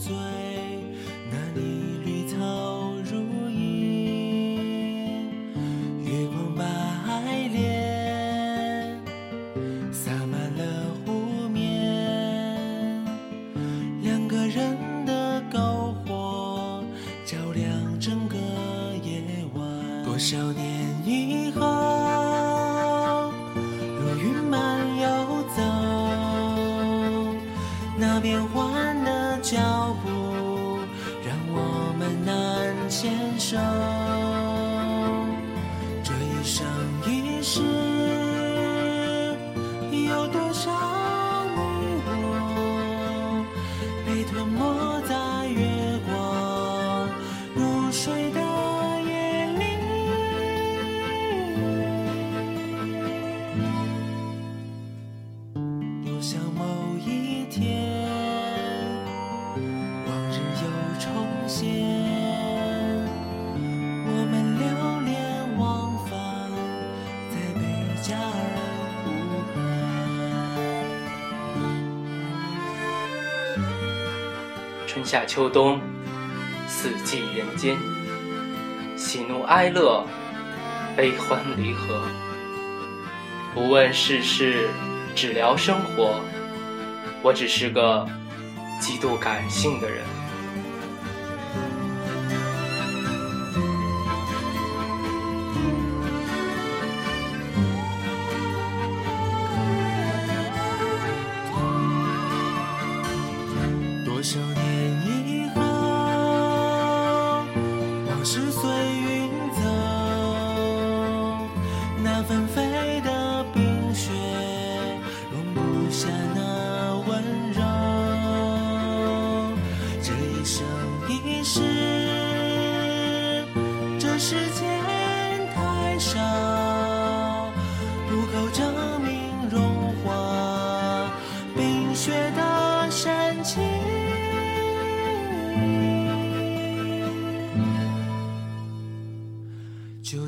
最那里春夏秋冬，四季人间，喜怒哀乐，悲欢离合。不问世事，只聊生活。我只是个极度感性的人。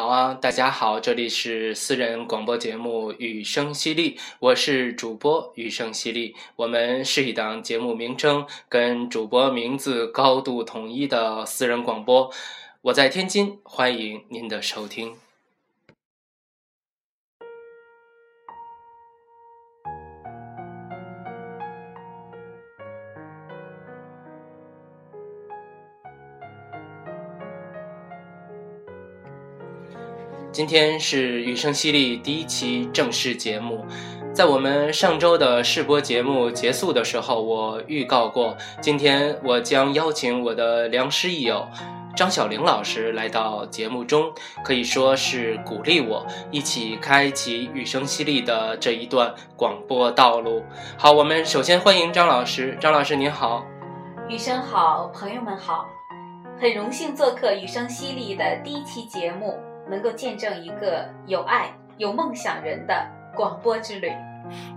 好啊，大家好，这里是私人广播节目《雨声淅沥》，我是主播雨声淅沥。我们是一档节目名称跟主播名字高度统一的私人广播。我在天津，欢迎您的收听。今天是《雨声淅沥》第一期正式节目，在我们上周的试播节目结束的时候，我预告过，今天我将邀请我的良师益友张小玲老师来到节目中，可以说是鼓励我一起开启《雨声淅沥》的这一段广播道路。好，我们首先欢迎张老师，张老师您好。雨声好，朋友们好，很荣幸做客《雨声淅沥》的第一期节目，能够见证一个有爱、有梦想人的广播之旅。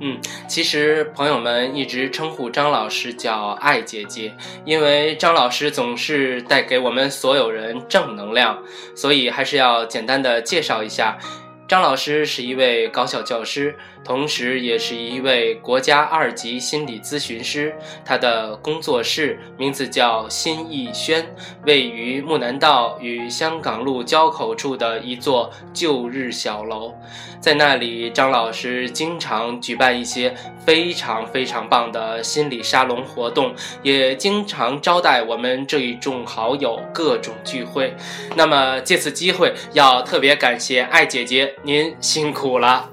嗯，其实朋友们一直称呼张老师叫“爱姐姐”，因为张老师总是带给我们所有人正能量，所以还是要简单的介绍一下。张老师是一位高校教师，同时也是一位国家二级心理咨询师。他的工作室名字叫新艺轩，位于木南道与香港路交口处的一座旧日小楼。在那里，张老师经常举办一些非常非常棒的心理沙龙活动，也经常招待我们这一众好友各种聚会。那么借此机会，要特别感谢爱姐姐，您辛苦了。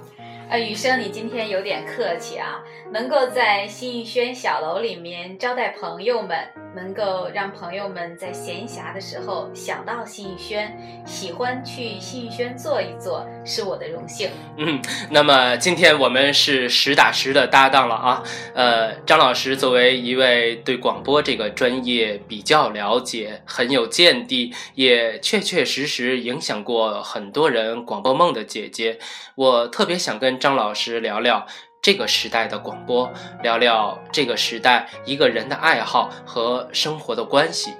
呃，雨生，你今天有点客气啊，能够在新逸轩小楼里面招待朋友们，能够让朋友们在闲暇的时候想到新逸轩，喜欢去新逸轩坐一坐，是我的荣幸。嗯，那么今天我们是实打实的搭档了啊。呃，张老师作为一位对广播这个专业比较了解、很有见地，也确确实实影响过很多人广播梦的姐姐，我特别想跟张老师聊聊。这个时代的广播，聊聊这个时代一个人的爱好和生活的关系。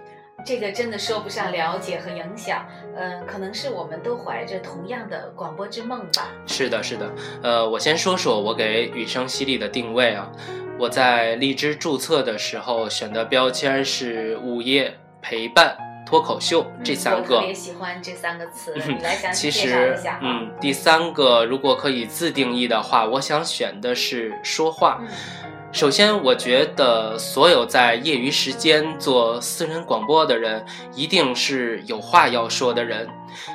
这个真的说不上了解和影响，嗯，可能是我们都怀着同样的广播之梦吧。是的，是的。呃，我先说说我给雨声犀利的定位啊。我在荔枝注册的时候选的标签是午夜陪伴。脱口秀这三个，我特别喜欢这三个词，你来详细介绍一下嗯，第三个如果可以自定义的话，我想选的是说话。首先，我觉得所有在业余时间做私人广播的人，一定是有话要说的人。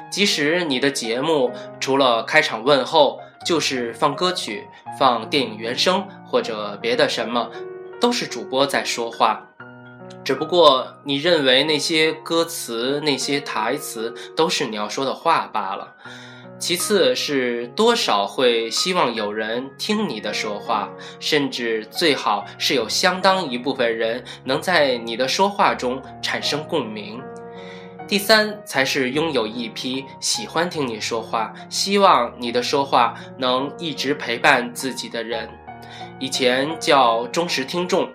即使你的节目除了开场问候，就是放歌曲、放电影原声或者别的什么，都是主播在说话。只不过你认为那些歌词、那些台词都是你要说的话罢了。其次是多少会希望有人听你的说话，甚至最好是有相当一部分人能在你的说话中产生共鸣。第三才是拥有一批喜欢听你说话、希望你的说话能一直陪伴自己的人，以前叫忠实听众。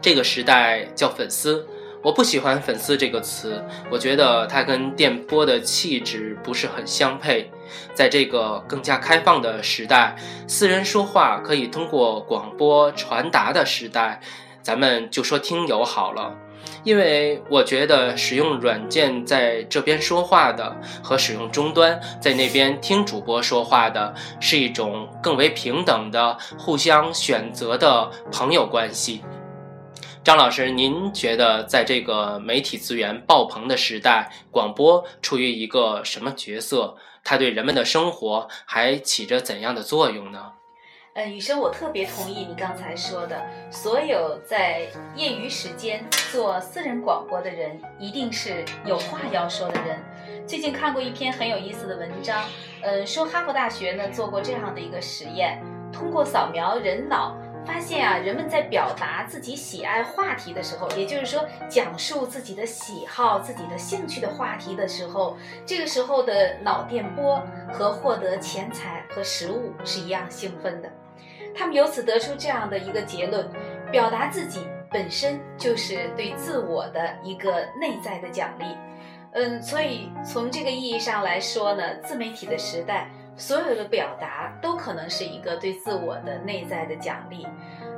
这个时代叫粉丝，我不喜欢“粉丝”这个词，我觉得它跟电波的气质不是很相配。在这个更加开放的时代，私人说话可以通过广播传达的时代，咱们就说听友好了。因为我觉得使用软件在这边说话的和使用终端在那边听主播说话的，是一种更为平等的、互相选择的朋友关系。张老师，您觉得在这个媒体资源爆棚的时代，广播处于一个什么角色？它对人们的生活还起着怎样的作用呢？呃，雨生，我特别同意你刚才说的，所有在业余时间做私人广播的人，一定是有话要说的人。最近看过一篇很有意思的文章，呃，说哈佛大学呢做过这样的一个实验，通过扫描人脑。发现啊，人们在表达自己喜爱话题的时候，也就是说讲述自己的喜好、自己的兴趣的话题的时候，这个时候的脑电波和获得钱财和食物是一样兴奋的。他们由此得出这样的一个结论：表达自己本身就是对自我的一个内在的奖励。嗯，所以从这个意义上来说呢，自媒体的时代。所有的表达都可能是一个对自我的内在的奖励。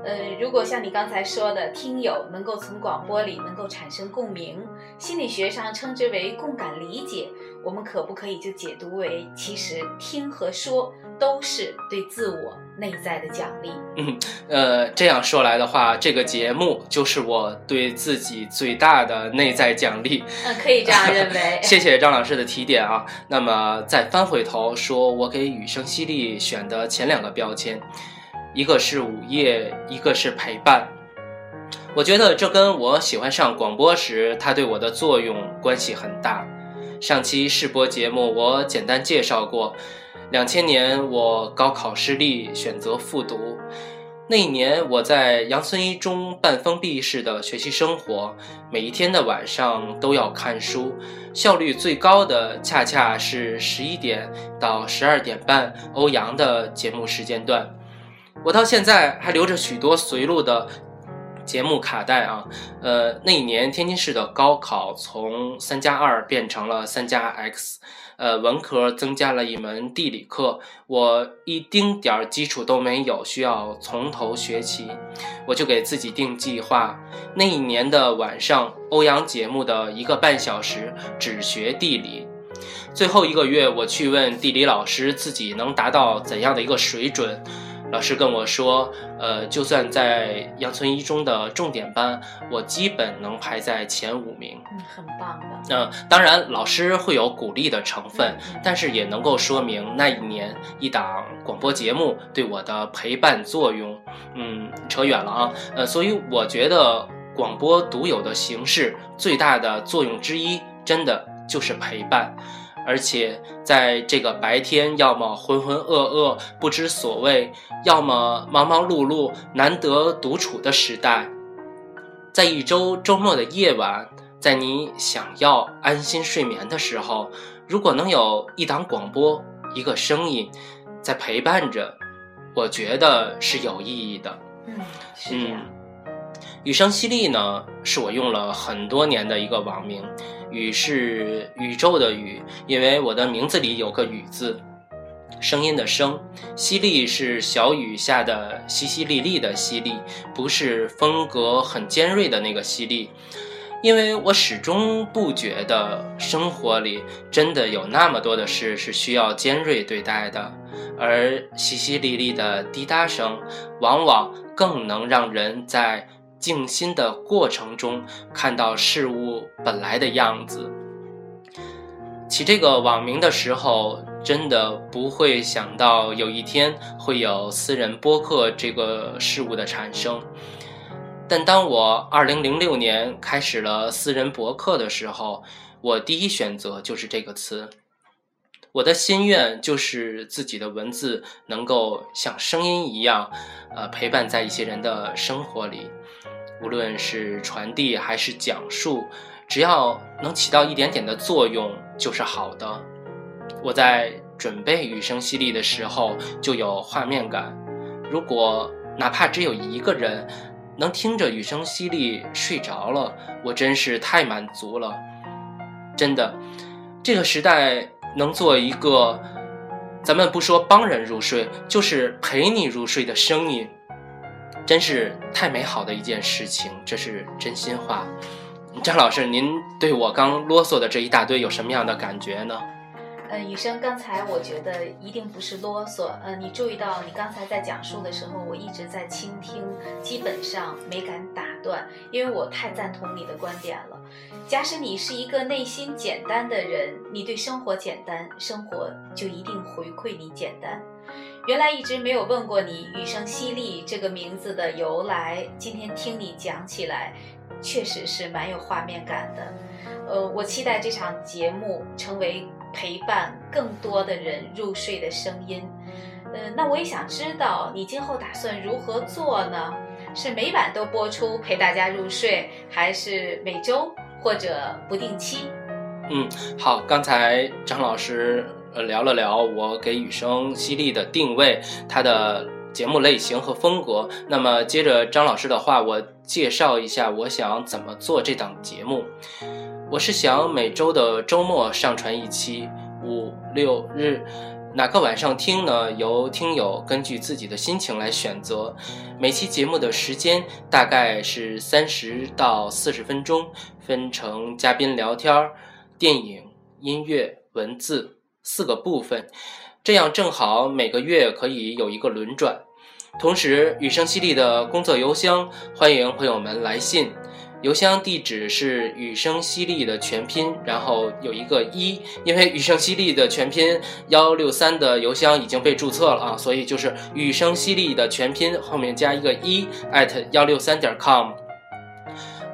呃，如果像你刚才说的，听友能够从广播里能够产生共鸣，心理学上称之为共感理解，我们可不可以就解读为，其实听和说都是对自我内在的奖励？嗯，呃，这样说来的话，这个节目就是我对自己最大的内在奖励。嗯，可以这样认为。谢谢张老师的提点啊。那么再翻回头说，我给雨声犀利选的前两个标签。一个是午夜，一个是陪伴。我觉得这跟我喜欢上广播时，它对我的作用关系很大。上期试播节目我简单介绍过，两千年我高考失利，选择复读。那一年我在杨村一中半封闭式的学习生活，每一天的晚上都要看书，效率最高的恰恰是十一点到十二点半欧阳的节目时间段。我到现在还留着许多随录的节目卡带啊，呃，那一年天津市的高考从三加二变成了三加 X，呃，文科增加了一门地理课，我一丁点儿基础都没有，需要从头学起，我就给自己定计划，那一年的晚上，欧阳节目的一个半小时只学地理，最后一个月我去问地理老师自己能达到怎样的一个水准。老师跟我说，呃，就算在杨村一中的重点班，我基本能排在前五名。嗯，很棒的。嗯，当然，老师会有鼓励的成分，但是也能够说明那一年一档广播节目对我的陪伴作用。嗯，扯远了啊。呃，所以我觉得广播独有的形式最大的作用之一，真的就是陪伴。而且在这个白天要么浑浑噩噩不知所谓，要么忙忙碌碌难得独处的时代，在一周周末的夜晚，在你想要安心睡眠的时候，如果能有一档广播，一个声音在陪伴着，我觉得是有意义的。嗯，是这样。雨声淅沥呢，是我用了很多年的一个网名。雨是宇宙的雨，因为我的名字里有个雨字，声音的声。淅沥是小雨下的淅淅沥沥的淅沥，不是风格很尖锐的那个淅沥。因为我始终不觉得生活里真的有那么多的事是需要尖锐对待的，而淅淅沥沥的滴答声，往往更能让人在。静心的过程中，看到事物本来的样子。起这个网名的时候，真的不会想到有一天会有私人播客这个事物的产生。但当我二零零六年开始了私人博客的时候，我第一选择就是这个词。我的心愿就是自己的文字能够像声音一样，呃，陪伴在一些人的生活里。无论是传递还是讲述，只要能起到一点点的作用，就是好的。我在准备雨声淅沥的时候就有画面感。如果哪怕只有一个人能听着雨声淅沥睡着了，我真是太满足了。真的，这个时代能做一个，咱们不说帮人入睡，就是陪你入睡的声音。真是太美好的一件事情，这是真心话。张老师，您对我刚啰嗦的这一大堆有什么样的感觉呢？嗯，雨生，刚才我觉得一定不是啰嗦。呃，你注意到你刚才在讲述的时候，我一直在倾听，基本上没敢打断，因为我太赞同你的观点了。假使你是一个内心简单的人，你对生活简单，生活就一定回馈你简单。原来一直没有问过你“雨声淅沥”这个名字的由来，今天听你讲起来，确实是蛮有画面感的。呃，我期待这场节目成为陪伴更多的人入睡的声音。呃，那我也想知道你今后打算如何做呢？是每晚都播出陪大家入睡，还是每周或者不定期？嗯，好，刚才张老师。呃，聊了聊我给雨声犀利的定位，它的节目类型和风格。那么接着张老师的话，我介绍一下我想怎么做这档节目。我是想每周的周末上传一期，五六日哪个晚上听呢？由听友根据自己的心情来选择。每期节目的时间大概是三十到四十分钟，分成嘉宾聊天、电影、音乐、文字。四个部分，这样正好每个月可以有一个轮转。同时，雨声淅沥的工作邮箱欢迎朋友们来信，邮箱地址是雨声淅沥的全拼，然后有一个一，因为雨声淅沥的全拼幺六三的邮箱已经被注册了啊，所以就是雨声淅沥的全拼后面加一个一 at 幺六三点 com。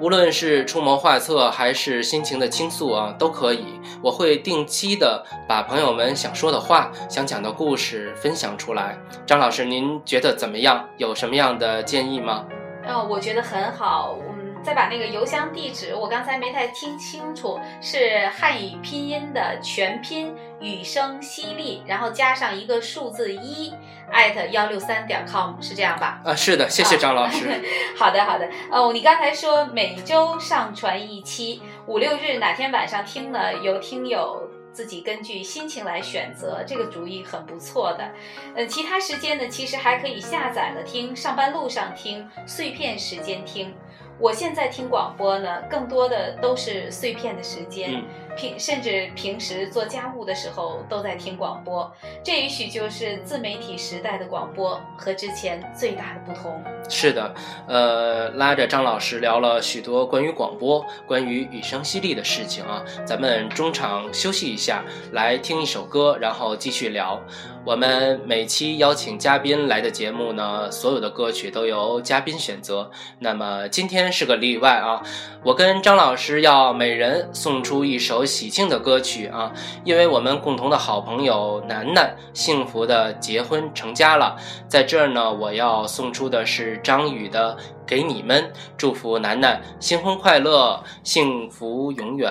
无论是出谋划策还是心情的倾诉啊，都可以。我会定期的把朋友们想说的话、想讲的故事分享出来。张老师，您觉得怎么样？有什么样的建议吗？哦，我觉得很好。嗯，再把那个邮箱地址，我刚才没太听清楚，是汉语拼音的全拼雨声淅沥，然后加上一个数字一。艾特幺六三点 com 是这样吧？啊，是的，谢谢张老师。好的，好的。哦，你刚才说每周上传一期，五六日哪天晚上听呢？有听友自己根据心情来选择，这个主意很不错的。呃，其他时间呢，其实还可以下载了听，上班路上听，碎片时间听。我现在听广播呢，更多的都是碎片的时间。平甚至平时做家务的时候都在听广播，这也许就是自媒体时代的广播和之前最大的不同。是的，呃，拉着张老师聊了许多关于广播、关于雨声淅沥的事情啊。咱们中场休息一下，来听一首歌，然后继续聊。我们每期邀请嘉宾来的节目呢，所有的歌曲都由嘉宾选择。那么今天是个例外啊，我跟张老师要每人送出一首。有喜庆的歌曲啊因为我们共同的好朋友楠楠幸福的结婚成家了。在这儿呢我要送出的是张宇的给你们祝福楠楠新婚快乐幸福永远。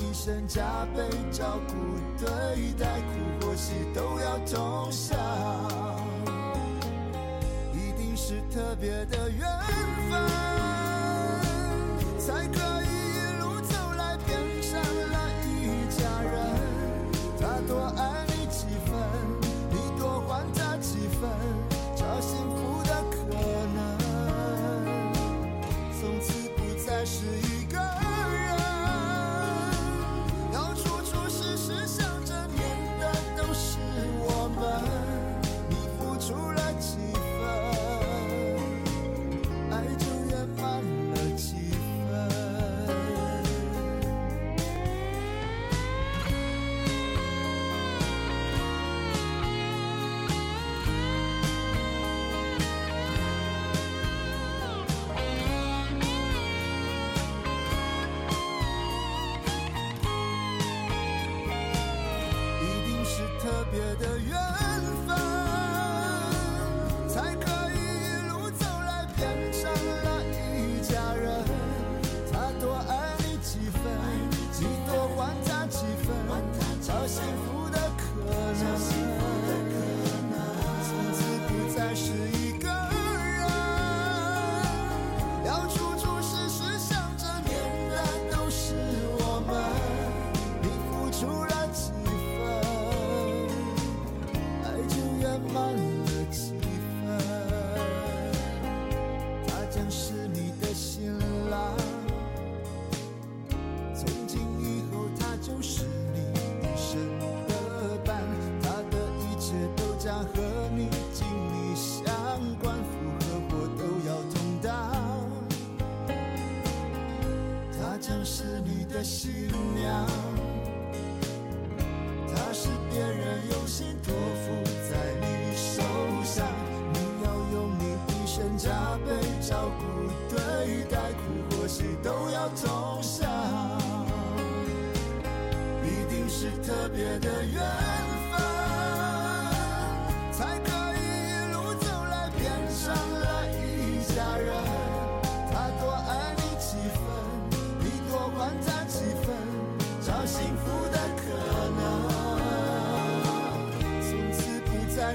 一生加倍照顾对待苦或喜都要同享一定是特别的缘分。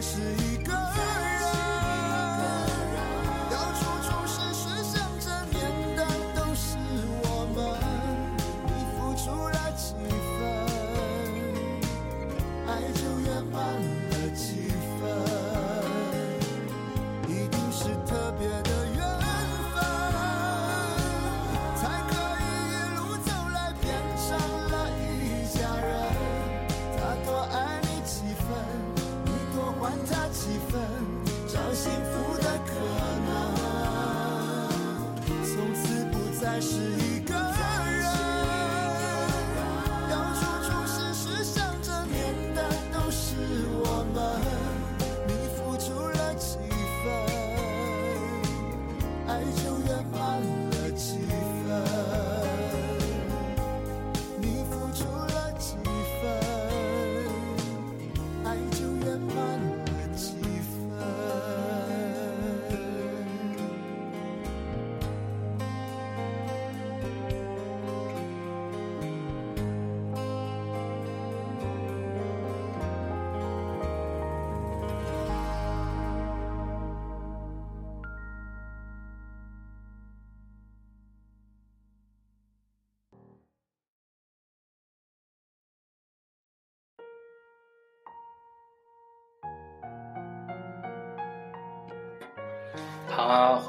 是一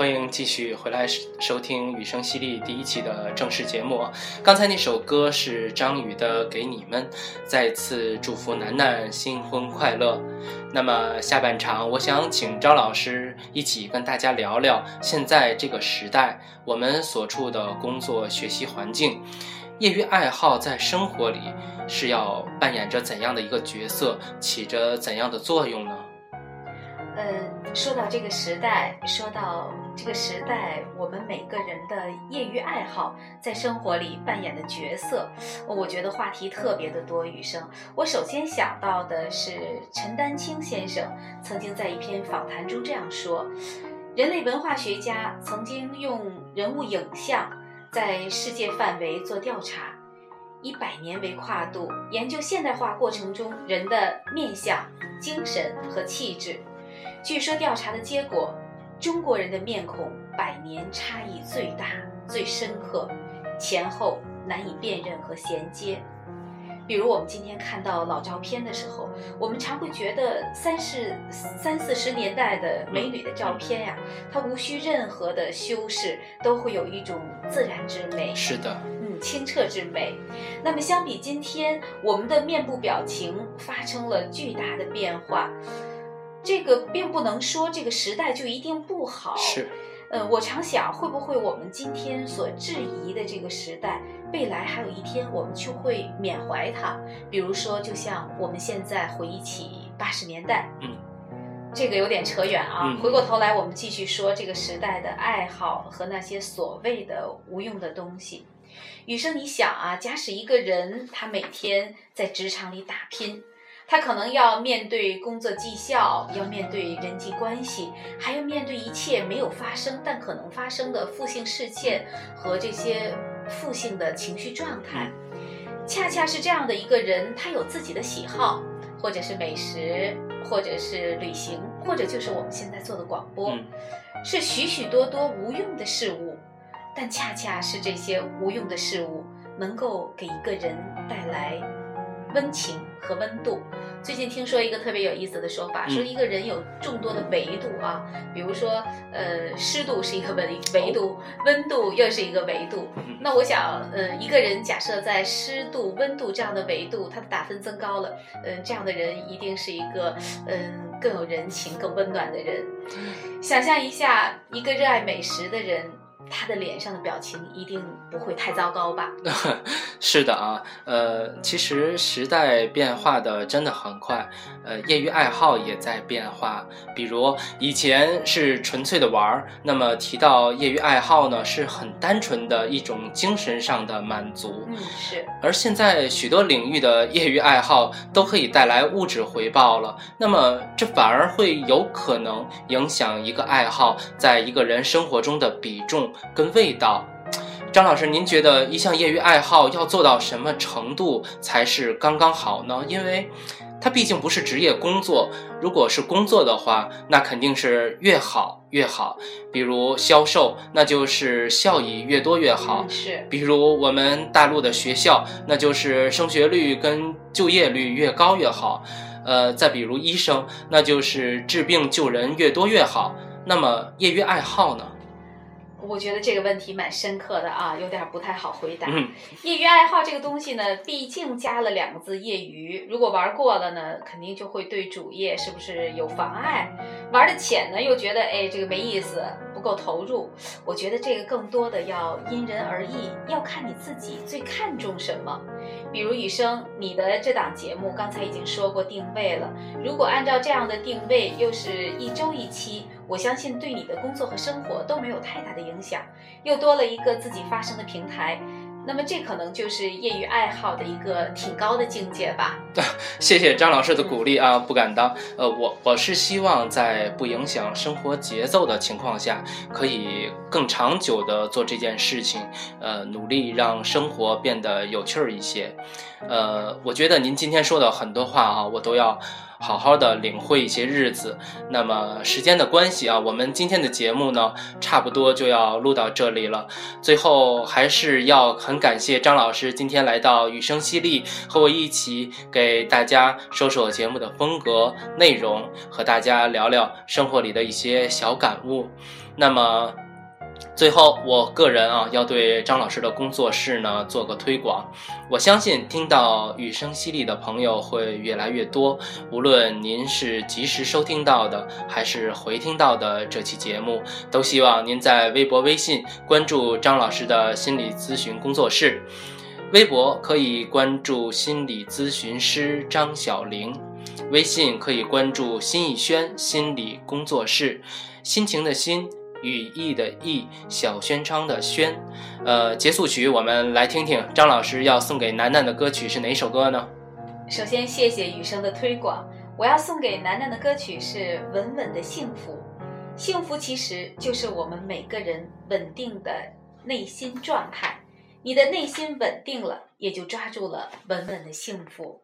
欢迎继续回来收听《雨声犀利》第一期的正式节目。刚才那首歌是张宇的《给你们》，再次祝福楠楠新婚快乐。那么下半场，我想请张老师一起跟大家聊聊现在这个时代，我们所处的工作学习环境，业余爱好在生活里是要扮演着怎样的一个角色，起着怎样的作用呢？嗯，说到这个时代，说到这个时代，我们每个人的业余爱好在生活里扮演的角色，我觉得话题特别的多。雨生，我首先想到的是陈丹青先生曾经在一篇访谈中这样说：人类文化学家曾经用人物影像在世界范围做调查，以百年为跨度研究现代化过程中人的面相、精神和气质。据说调查的结果，中国人的面孔百年差异最大、最深刻，前后难以辨认和衔接。比如我们今天看到老照片的时候，我们常会觉得三十三四十年代的美女的照片呀，它无需任何的修饰，都会有一种自然之美。是的，嗯，清澈之美。那么相比今天，我们的面部表情发生了巨大的变化。这个并不能说这个时代就一定不好。是，呃，我常想，会不会我们今天所质疑的这个时代，未来还有一天我们就会缅怀它？比如说，就像我们现在回忆起八十年代，嗯，这个有点扯远啊。嗯回过头来，我们继续说这个时代的爱好和那些所谓的无用的东西。雨生，你想啊，假使一个人他每天在职场里打拼。他可能要面对工作绩效，要面对人际关系，还要面对一切没有发生但可能发生的负性事件和这些负性的情绪状态。恰恰是这样的一个人，他有自己的喜好，或者是美食，或者是旅行，或者就是我们现在做的广播，嗯是许许多多无用的事物，但恰恰是这些无用的事物，能够给一个人带来温情和温度。最近听说一个特别有意思的说法，嗯说一个人有众多的维度啊，比如说，呃，湿度是一个维维度，温度又是一个维度。嗯那我想，呃，一个人假设在湿度、温度这样的维度，他的打分增高了，嗯、这样的人一定是一个，嗯、更有人情、更温暖的人。想象一下，一个热爱美食的人，他的脸上的表情一定不会太糟糕吧？是的啊，呃，其实时代变化的真的很快，呃，业余爱好也在变化。比如以前是纯粹的玩儿，那么提到业余爱好呢，是很单纯的一种精神上的满足。嗯，是。而现在许多领域的业余爱好都可以带来物质回报了，那么这反而会有可能影响一个爱好在一个人生活中的比重跟味道。张老师，您觉得一项业余爱好要做到什么程度才是刚刚好呢？因为它毕竟不是职业工作，如果是工作的话，那肯定是越好越好。比如销售，那就是效益越多越好嗯。是。比如我们大陆的学校，那就是升学率跟就业率越高越好。呃，再比如医生，那就是治病救人越多越好。那么业余爱好呢？我觉得这个问题蛮深刻的啊，有点不太好回答。嗯业余爱好这个东西呢，毕竟加了两个字“业余”，如果玩过了呢，肯定就会对主业是不是有妨碍？玩的浅呢，又觉得哎这个没意思，不够投入。我觉得这个更多的要因人而异，要看你自己最看重什么。比如雨生，你的这档节目刚才已经说过定位了，如果按照这样的定位，又是一周一期，我相信对你的工作和生活都没有太大的影响，又多了一个自己发声的平台。那么这可能就是业余爱好的一个挺高的境界吧。谢谢张老师的鼓励啊，不敢当。呃，我我是希望在不影响生活节奏的情况下，可以更长久的做这件事情，呃，努力让生活变得有趣儿一些。呃，我觉得您今天说的很多话啊，我都要好好的领会一些日子。那么时间的关系啊，我们今天的节目呢，差不多就要录到这里了。最后还是要很感谢张老师今天来到雨声犀利，和我一起给大家说说节目的风格、内容，和大家聊聊生活里的一些小感悟。那么。最后，我个人啊，要对张老师的工作室呢做个推广。我相信听到雨声淅沥的朋友会越来越多。无论您是及时收听到的，还是回听到的这期节目，都希望您在微博、微信关注张老师的心理咨询工作室。微博可以关注心理咨询师张小玲，微信可以关注新逸轩心理工作室。心情的心。羽翼的翼，小轩昌的轩，呃，结束曲，我们来听听张老师要送给楠楠的歌曲是哪首歌呢？首先，谢谢雨生的推广，我要送给楠楠的歌曲是《稳稳的幸福》。幸福其实就是我们每个人稳定的内心状态，你的内心稳定了，也就抓住了稳稳的幸福。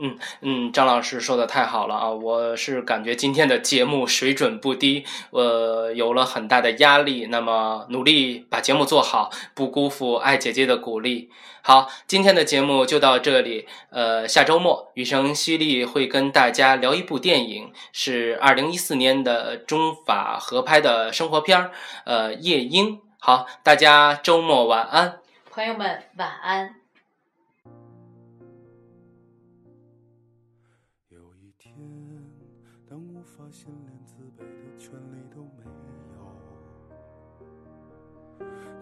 嗯嗯，张老师说的太好了啊！我是感觉今天的节目水准不低，我有了很大的压力。那么努力把节目做好，不辜负爱姐姐的鼓励。好，今天的节目就到这里。呃，下周末雨声犀利会跟大家聊一部电影，是二零一四年的中法合拍的生活片儿，呃，《夜莺》。好，大家周末晚安，朋友们晚安。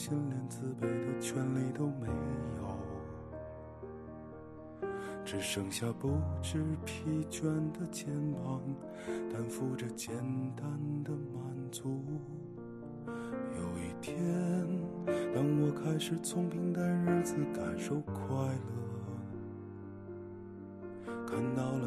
心连自卑的权利都没有，只剩下不知疲倦的肩膀，担负着简单的满足。有一天，当我开始从平淡日子感受快乐，看到了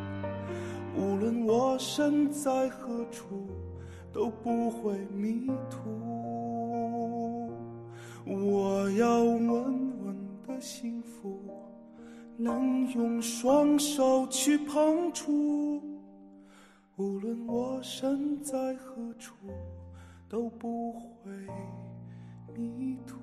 我身在何处，都不会迷途。我要稳稳的幸福，能用双手去碰触。无论我身在何处，都不会迷途。